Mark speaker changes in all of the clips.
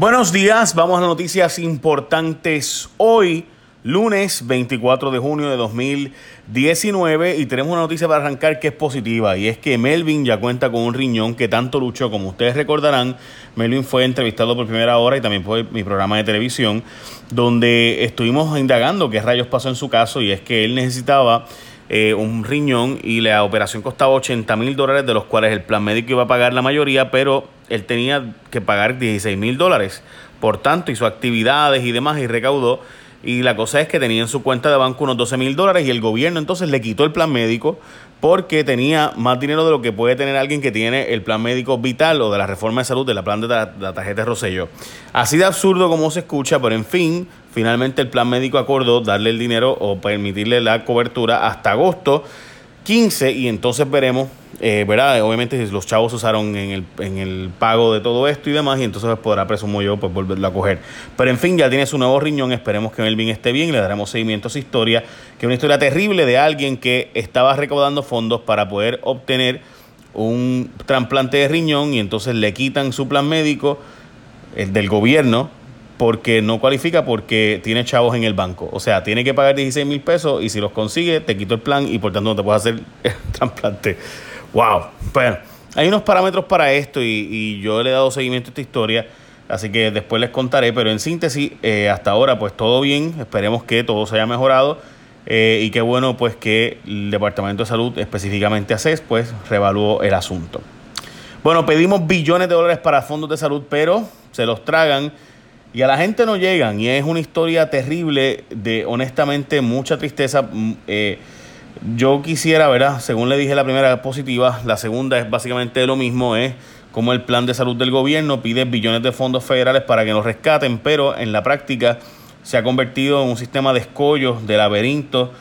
Speaker 1: Buenos días, vamos a noticias importantes. Hoy, lunes 24 de junio de 2019 y tenemos una noticia para arrancar que es positiva y es que Melvin ya cuenta con un riñón que tanto luchó, como ustedes recordarán, Melvin fue entrevistado por primera hora y también fue mi programa de televisión donde estuvimos indagando qué rayos pasó en su caso y es que él necesitaba eh, un riñón y la operación costaba 80 mil dólares, de los cuales el plan médico iba a pagar la mayoría, pero él tenía que pagar 16 mil dólares. Por tanto, hizo actividades y demás y recaudó. Y la cosa es que tenía en su cuenta de banco unos 12 mil dólares y el gobierno entonces le quitó el plan médico porque tenía más dinero de lo que puede tener alguien que tiene el plan médico vital o de la reforma de salud de la plan de la, tarjeta de Rosselló. Así de absurdo como se escucha, pero en fin, finalmente el plan médico acordó darle el dinero o permitirle la cobertura hasta agosto 15 y entonces veremos, eh, ¿verdad? Obviamente los chavos usaron en el, en el pago de todo esto y demás y entonces podrá, presumo yo, pues volverlo a coger. Pero en fin, ya tiene su nuevo riñón, esperemos que Melvin esté bien, le daremos seguimiento a su historia, que es una historia terrible de alguien que estaba recaudando fondos para poder obtener un trasplante de riñón y entonces le quitan su plan médico, el del gobierno, porque no cualifica porque tiene chavos en el banco. O sea, tiene que pagar 16 mil pesos y si los consigue, te quito el plan y por tanto no te puedes hacer el trasplante. ¡Wow! Bueno, hay unos parámetros para esto y, yo le he dado seguimiento a esta historia. Así que después les contaré, pero en síntesis, eh, hasta ahora pues todo bien, esperemos que todo se haya mejorado eh, y qué bueno pues que el Departamento de Salud, específicamente ACES, pues revaluó el asunto. Bueno, pedimos billones de dólares para fondos de salud, pero se los tragan y a la gente no llegan y es una historia terrible de honestamente mucha tristeza. Mm, eh, yo quisiera, ¿verdad? Según le dije la primera positiva, la segunda es básicamente lo mismo, es como el plan de salud del gobierno pide billones de fondos federales para que nos rescaten, pero en la práctica se ha convertido en un sistema de escollos, de laberinto.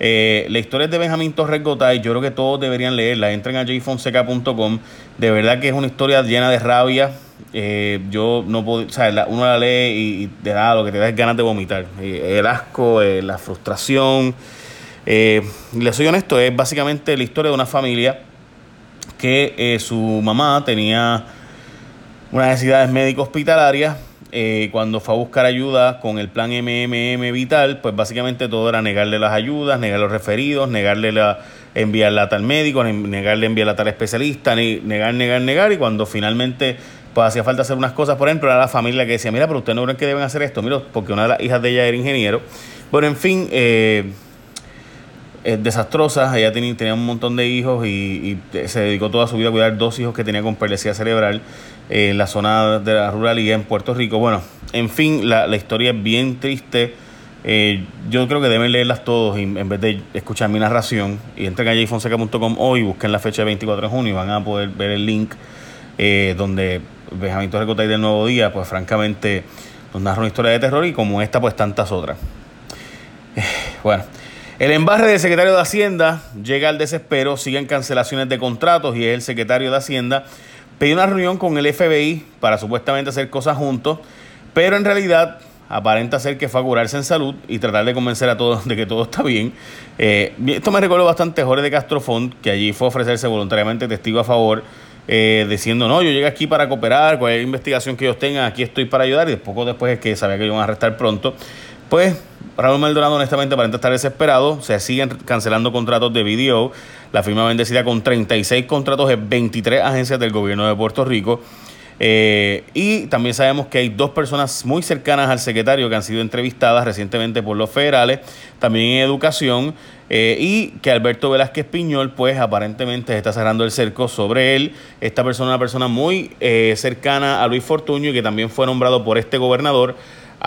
Speaker 1: Eh, la historia es de Benjamín Torres Gotay, yo creo que todos deberían leerla, entren a jfonseca.com, de verdad que es una historia llena de rabia, eh, yo no puedo, o sea, uno la lee y, te da lo que te da es ganas de vomitar. Eh, el asco, eh, la frustración. le soy honesto, es básicamente la historia de una familia que su mamá tenía unas necesidades médicas hospitalarias. cuando fue a buscar ayuda con el plan MMM Vital, pues básicamente todo era negarle las ayudas, negar los referidos, negarle la, enviarla a tal médico, negarle enviarla a tal especialista, negar, negar, negar. Y cuando finalmente pues hacía falta hacer unas cosas, por ejemplo, era la familia que decía, mira, pero ustedes no creen que deben hacer esto, mira, porque una de las hijas de ella era ingeniero. Bueno, en fin, eh, es desastrosa, ella tenía, un montón de hijos y, se dedicó toda su vida a cuidar dos hijos que tenía con perlesía cerebral en la zona de la ruralidad en Puerto Rico. Bueno, en fin, la, historia es bien triste. Eh, yo creo que deben leerlas todos en vez de escuchar mi narración. Y entren a jfonseca.com hoy, busquen la fecha de 24 de junio y van a poder ver el link eh, donde Benjamín Torres Cotay del Nuevo Día, pues francamente nos narra una historia de terror y como esta, pues tantas otras. Bueno, el embarre del secretario de Hacienda llega al desespero, siguen cancelaciones de contratos y es el secretario de Hacienda pidió una reunión con el FBI para supuestamente hacer cosas juntos, pero en realidad aparenta ser que fue a curarse en salud y tratar de convencer a todos de que todo está bien. Eh, esto me recuerda bastante a Jorge de Castrofont, que allí fue a ofrecerse voluntariamente testigo a favor eh, diciendo, no, yo llegué aquí para cooperar, cualquier investigación que ellos tengan, aquí estoy para ayudar, y poco después es que sabía que iban a arrestar pronto, pues Raúl Maldonado honestamente aparenta estar desesperado, se siguen cancelando contratos de video, la firma bendecida con 36 contratos de 23 agencias del gobierno de Puerto Rico, eh, y también sabemos que hay dos personas muy cercanas al secretario que han sido entrevistadas recientemente por los federales, también en educación, eh, y que Alberto Velázquez Piñol, pues aparentemente está cerrando el cerco sobre él. Esta persona es una persona muy eh, cercana a Luis Fortuño y que también fue nombrado por este gobernador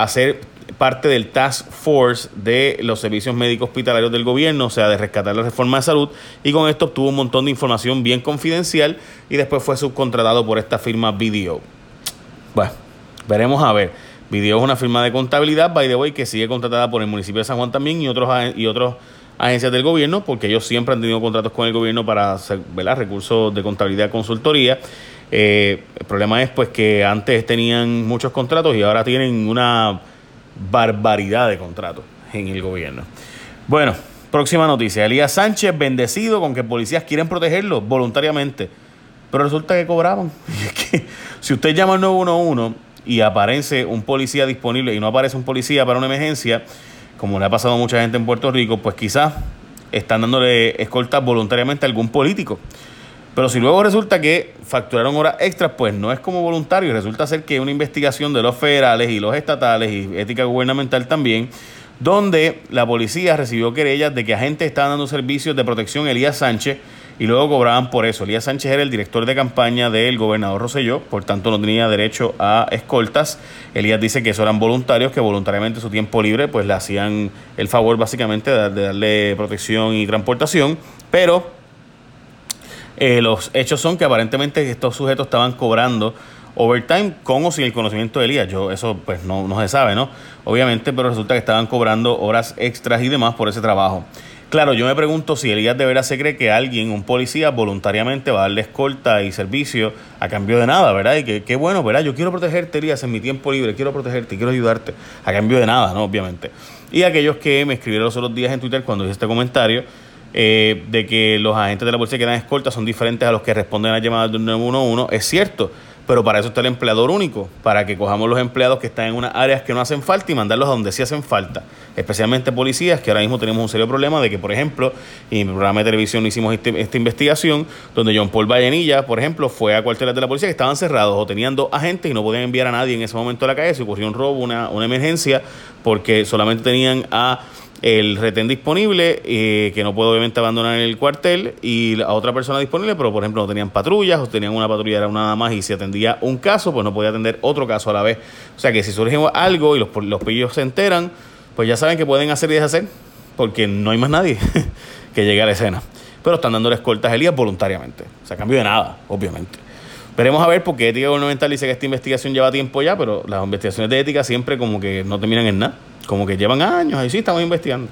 Speaker 1: a ser parte del task force de los servicios médicos hospitalarios del gobierno, o sea, de rescatar la reforma de salud, y con esto obtuvo un montón de información bien confidencial y después fue subcontratado por esta firma BDO. Bueno, veremos a ver. BDO es una firma de contabilidad, by the way, que sigue contratada por el municipio de San Juan también y otros, y otros agencias del gobierno, porque ellos siempre han tenido contratos con el gobierno para hacer recursos de contabilidad consultoría. Eh, el problema es pues que antes tenían muchos contratos y ahora tienen una barbaridad de contratos en el gobierno. Bueno, próxima noticia. Elías Sánchez bendecido con que policías quieren protegerlo voluntariamente, pero resulta que cobraban. si usted llama al 911 y aparece un policía disponible y no aparece un policía para una emergencia, como le ha pasado a mucha gente en Puerto Rico, pues quizás están dándole escolta voluntariamente a algún político. Pero si luego resulta que facturaron horas extras, pues no es como voluntario. Resulta ser que una investigación de los federales y los estatales y ética gubernamental también, donde la policía recibió querellas de que agentes estaban dando servicios de protección a Elías Sánchez y luego cobraban por eso. Elías Sánchez era el director de campaña del gobernador Roselló, por tanto no tenía derecho a escoltas. Elías dice que eso eran voluntarios, que voluntariamente su tiempo libre pues le hacían el favor básicamente de darle protección y transportación, pero eh, los hechos son que aparentemente estos sujetos estaban cobrando overtime con o sin el conocimiento de Elías. Yo, eso pues no, se sabe, ¿no? Obviamente, pero resulta que estaban cobrando horas extras y demás por ese trabajo. Claro, yo me pregunto si Elías de veras se cree que alguien, un policía, voluntariamente va a darle escolta y servicio a cambio de nada, ¿verdad? Y que qué bueno, ¿verdad? Yo quiero protegerte, Elías, en mi tiempo libre, quiero protegerte, quiero ayudarte, a cambio de nada, ¿no? Obviamente. Y aquellos que me escribieron los otros días en Twitter cuando hice este comentario, eh, de que los agentes de la policía que dan escolta son diferentes a los que responden a las llamadas del 911. Es cierto, pero para eso está el empleador único, para que cojamos los empleados que están en unas áreas que no hacen falta y mandarlos a donde sí hacen falta, especialmente policías, que ahora mismo tenemos un serio problema de que, por ejemplo, en mi programa de televisión hicimos este, esta investigación donde John Paul Vallenilla, por ejemplo, fue a cuarteles de la policía que estaban cerrados o tenían dos agentes y no podían enviar a nadie en ese momento a la calle, se ocurrió un robo, una, una emergencia, porque solamente tenían a el retén disponible, eh, que no puede obviamente abandonar el cuartel, y la otra persona disponible, pero por ejemplo no tenían patrullas, o tenían una patrulla, era nada más, y si atendía un caso, pues no podía atender otro caso a la vez. O sea que si surge algo y los, los pillos se enteran, pues ya saben que pueden hacer y deshacer, porque no hay más nadie que llegue a la escena. Pero están dando escoltas a Elías voluntariamente, o sea, cambio de nada, obviamente. Veremos a ver, porque Ética Gubernamental dice que esta investigación lleva tiempo ya, pero las investigaciones de ética siempre como que no terminan en nada como que llevan años, ahí sí estamos investigando.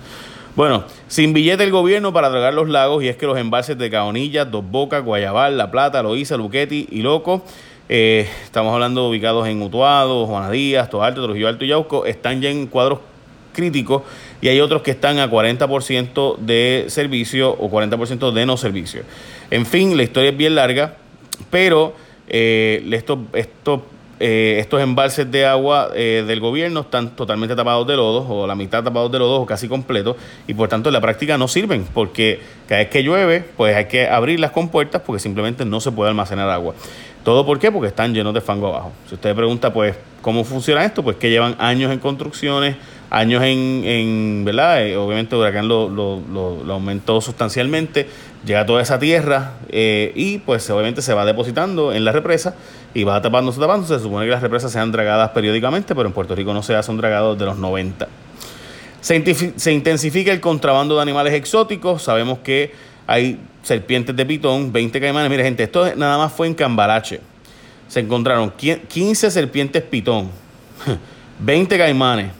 Speaker 1: Bueno, sin billete el gobierno para dragar los lagos y es que los embalses de Caonilla, Dos Bocas, Guayabal, La Plata, Loíza, Luquetti y Loco, eh, estamos hablando ubicados en Utuado, Juana Díaz, Alto, Trujillo Alto y Yauco, están ya en cuadros críticos y hay otros que están a 40% de servicio o 40% de no servicio. En fin, la historia es bien larga, pero eh, esto, esto eh, estos embalses de agua eh, del gobierno están totalmente tapados de lodo, o la mitad tapados de lodo, o casi completos, y por tanto en la práctica no sirven, porque cada vez que llueve, pues hay que abrir las compuertas porque simplemente no se puede almacenar agua. ¿Todo por qué? Porque están llenos de fango abajo. Si usted pregunta, pues, ¿cómo funciona esto? Pues que llevan años en construcciones, años en, en ¿verdad? Eh, obviamente huracán lo, lo, lo, aumentó sustancialmente, llega toda esa tierra eh, y pues obviamente se va depositando en la represa y va tapándose, tapándose. Se supone que las represas sean dragadas periódicamente, pero en Puerto Rico no se hacen dragados de los 90. Se, se intensifica el contrabando de animales exóticos. Sabemos que hay serpientes de pitón, 20 caimanes. Mire, gente, esto nada más fue en Cambalache. Se encontraron 15 serpientes pitón, 20 caimanes,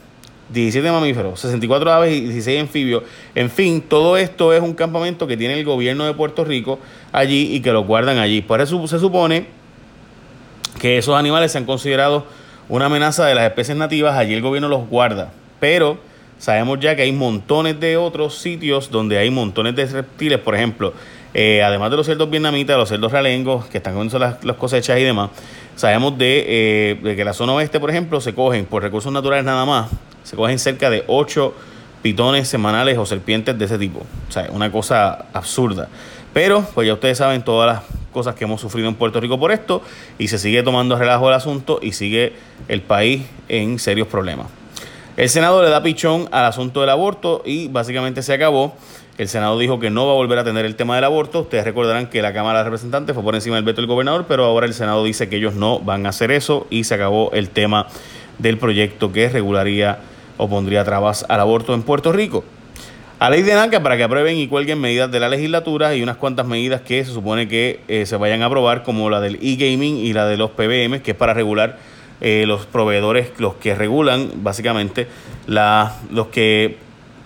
Speaker 1: 17 mamíferos, 64 aves y 16 anfibios. En fin, todo esto es un campamento que tiene el gobierno de Puerto Rico allí y que lo guardan allí. Por eso se supone que esos animales se han considerado una amenaza de las especies nativas, allí el gobierno los guarda. Pero sabemos ya que hay montones de otros sitios donde hay montones de reptiles, por ejemplo, eh, además de los cerdos vietnamitas, los cerdos realengos que están comiendo las, cosechas y demás, sabemos eh, de que la zona oeste, por ejemplo, se cogen por recursos naturales nada más se cogen cerca de 8 pitones semanales o serpientes de ese tipo. O sea, una cosa absurda. Pero, pues ya ustedes saben todas las cosas que hemos sufrido en Puerto Rico por esto y se sigue tomando relajo el asunto y sigue el país en serios problemas. El Senado le da pichón al asunto del aborto y básicamente se acabó. El Senado dijo que no va a volver a tener el tema del aborto. Ustedes recordarán que la Cámara de Representantes fue por encima del veto del gobernador, pero ahora el Senado dice que ellos no van a hacer eso y se acabó el tema del proyecto que regularía o pondría trabas al aborto en Puerto Rico. A ley de NACA para que aprueben y cuelguen medidas de la legislatura y unas cuantas medidas que se supone que eh, se vayan a aprobar, como la del e-gaming y la de los PBM, que es para regular eh, los proveedores, los que regulan básicamente los que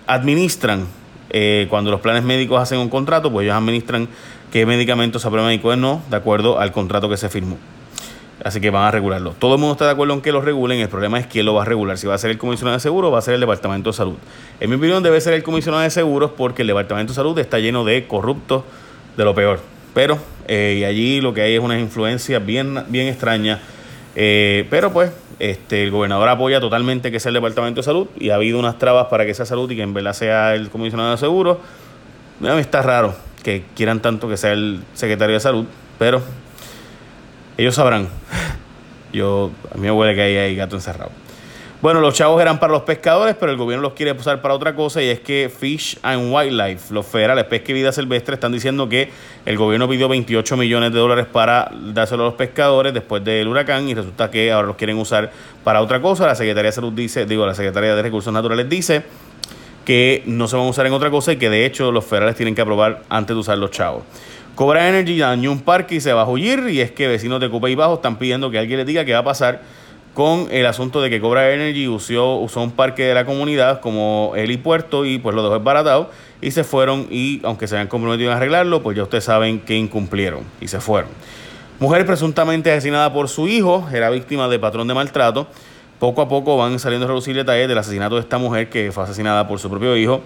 Speaker 1: administran eh, cuando los planes médicos hacen un contrato, pues ellos administran qué medicamentos se aprueban y cuáles no, de acuerdo al contrato que se firmó. Así que van a regularlo. Todo el mundo está de acuerdo en que lo regulen. El problema es quién lo va a regular. Si va a ser el comisionado de seguros o va a ser el Departamento de Salud. En mi opinión debe ser el comisionado de seguros porque el Departamento de Salud está lleno de corruptos de lo peor. Pero eh, y allí lo que hay es una influencia bien, bien extraña. Eh, pero pues Este, el gobernador apoya totalmente que sea el Departamento de Salud y ha habido unas trabas para que sea salud y que en verdad sea el comisionado de seguros. Está raro que quieran tanto que sea el secretario de salud, pero ellos sabrán. Yo, a mí me huele que hay gato encerrado. Bueno, los chavos eran para los pescadores, pero el gobierno los quiere usar para otra cosa y es que Fish and Wildlife, los federales, pesca y vida silvestre, están diciendo que el gobierno pidió 28 millones de dólares para dárselo a los pescadores después del huracán y resulta que ahora los quieren usar para otra cosa. La Secretaría de Salud dice, digo, la Secretaría de Recursos Naturales dice que no se van a usar en otra cosa y que de hecho los federales tienen que aprobar antes de usar los chavos. Cobra Energy dañó un parque y se va a huir y es que vecinos de Cupa y Bajo están pidiendo que alguien les diga qué va a pasar con el asunto de que Cobra Energy usó, usó un parque de la comunidad como el puerto y pues lo dejó desbaratado y se fueron y aunque se habían comprometido a arreglarlo, pues ya ustedes saben que incumplieron y se fueron. Mujer presuntamente asesinada por su hijo, era víctima de patrón de maltrato. Poco a poco van saliendo a reducir detalles del asesinato de esta mujer que fue asesinada por su propio hijo.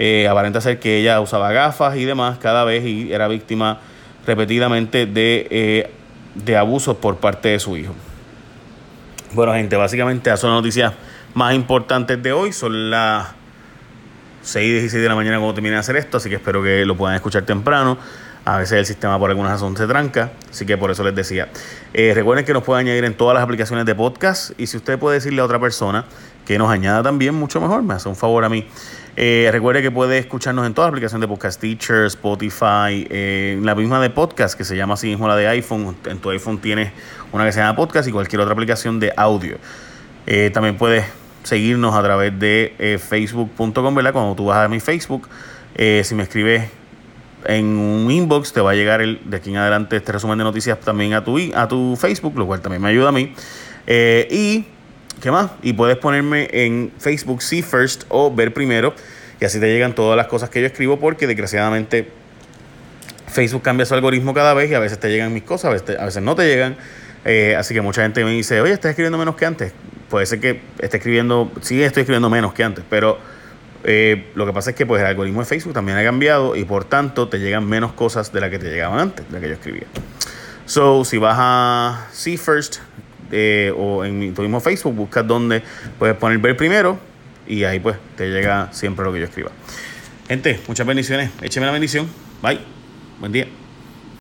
Speaker 1: Eh, aparenta ser que ella usaba gafas y demás cada vez y era víctima repetidamente de, eh, de abusos por parte de su hijo. Bueno, gente, básicamente esas son las noticias más importantes de hoy. Son las 6 y 16 de la mañana cuando termine de hacer esto, así que espero que lo puedan escuchar temprano. A veces el sistema por alguna razón se tranca, así que por eso les decía. Eh, recuerden que nos pueden añadir en todas las aplicaciones de podcast y si usted puede decirle a otra persona que nos añada también, mucho mejor, me hace un favor a mí. Eh, recuerde que puede escucharnos en todas las aplicaciones de Podcast Teacher, Spotify, eh, la misma de podcast que se llama así mismo la de iPhone. En tu iPhone tienes una que se llama Podcast y cualquier otra aplicación de audio. También puedes seguirnos a través de facebook.com, ¿verdad? Cuando tú vas a mi Facebook, si me escribes en un inbox te va a llegar el, de aquí en adelante este resumen de noticias también a tu, a tu Facebook, lo cual también me ayuda a mí. y ¿Qué más? Y puedes ponerme en Facebook See First o Ver Primero. Y así te llegan todas las cosas que yo escribo porque desgraciadamente Facebook cambia su algoritmo cada vez y a veces te llegan mis cosas, a veces, no te llegan. Eh, así que mucha gente me dice, oye, estás escribiendo menos que antes. Puede ser que esté escribiendo, sí estoy escribiendo menos que antes, pero eh, lo que pasa es que pues, el algoritmo de Facebook también ha cambiado y por tanto te llegan menos cosas de las que te llegaban antes, de las que yo escribía. So, si vas a See First, eh, o en tu mismo Facebook, buscas donde puedes poner ver primero y ahí pues te llega siempre lo que yo escriba. Gente, muchas bendiciones. Écheme la bendición. Bye. Buen día.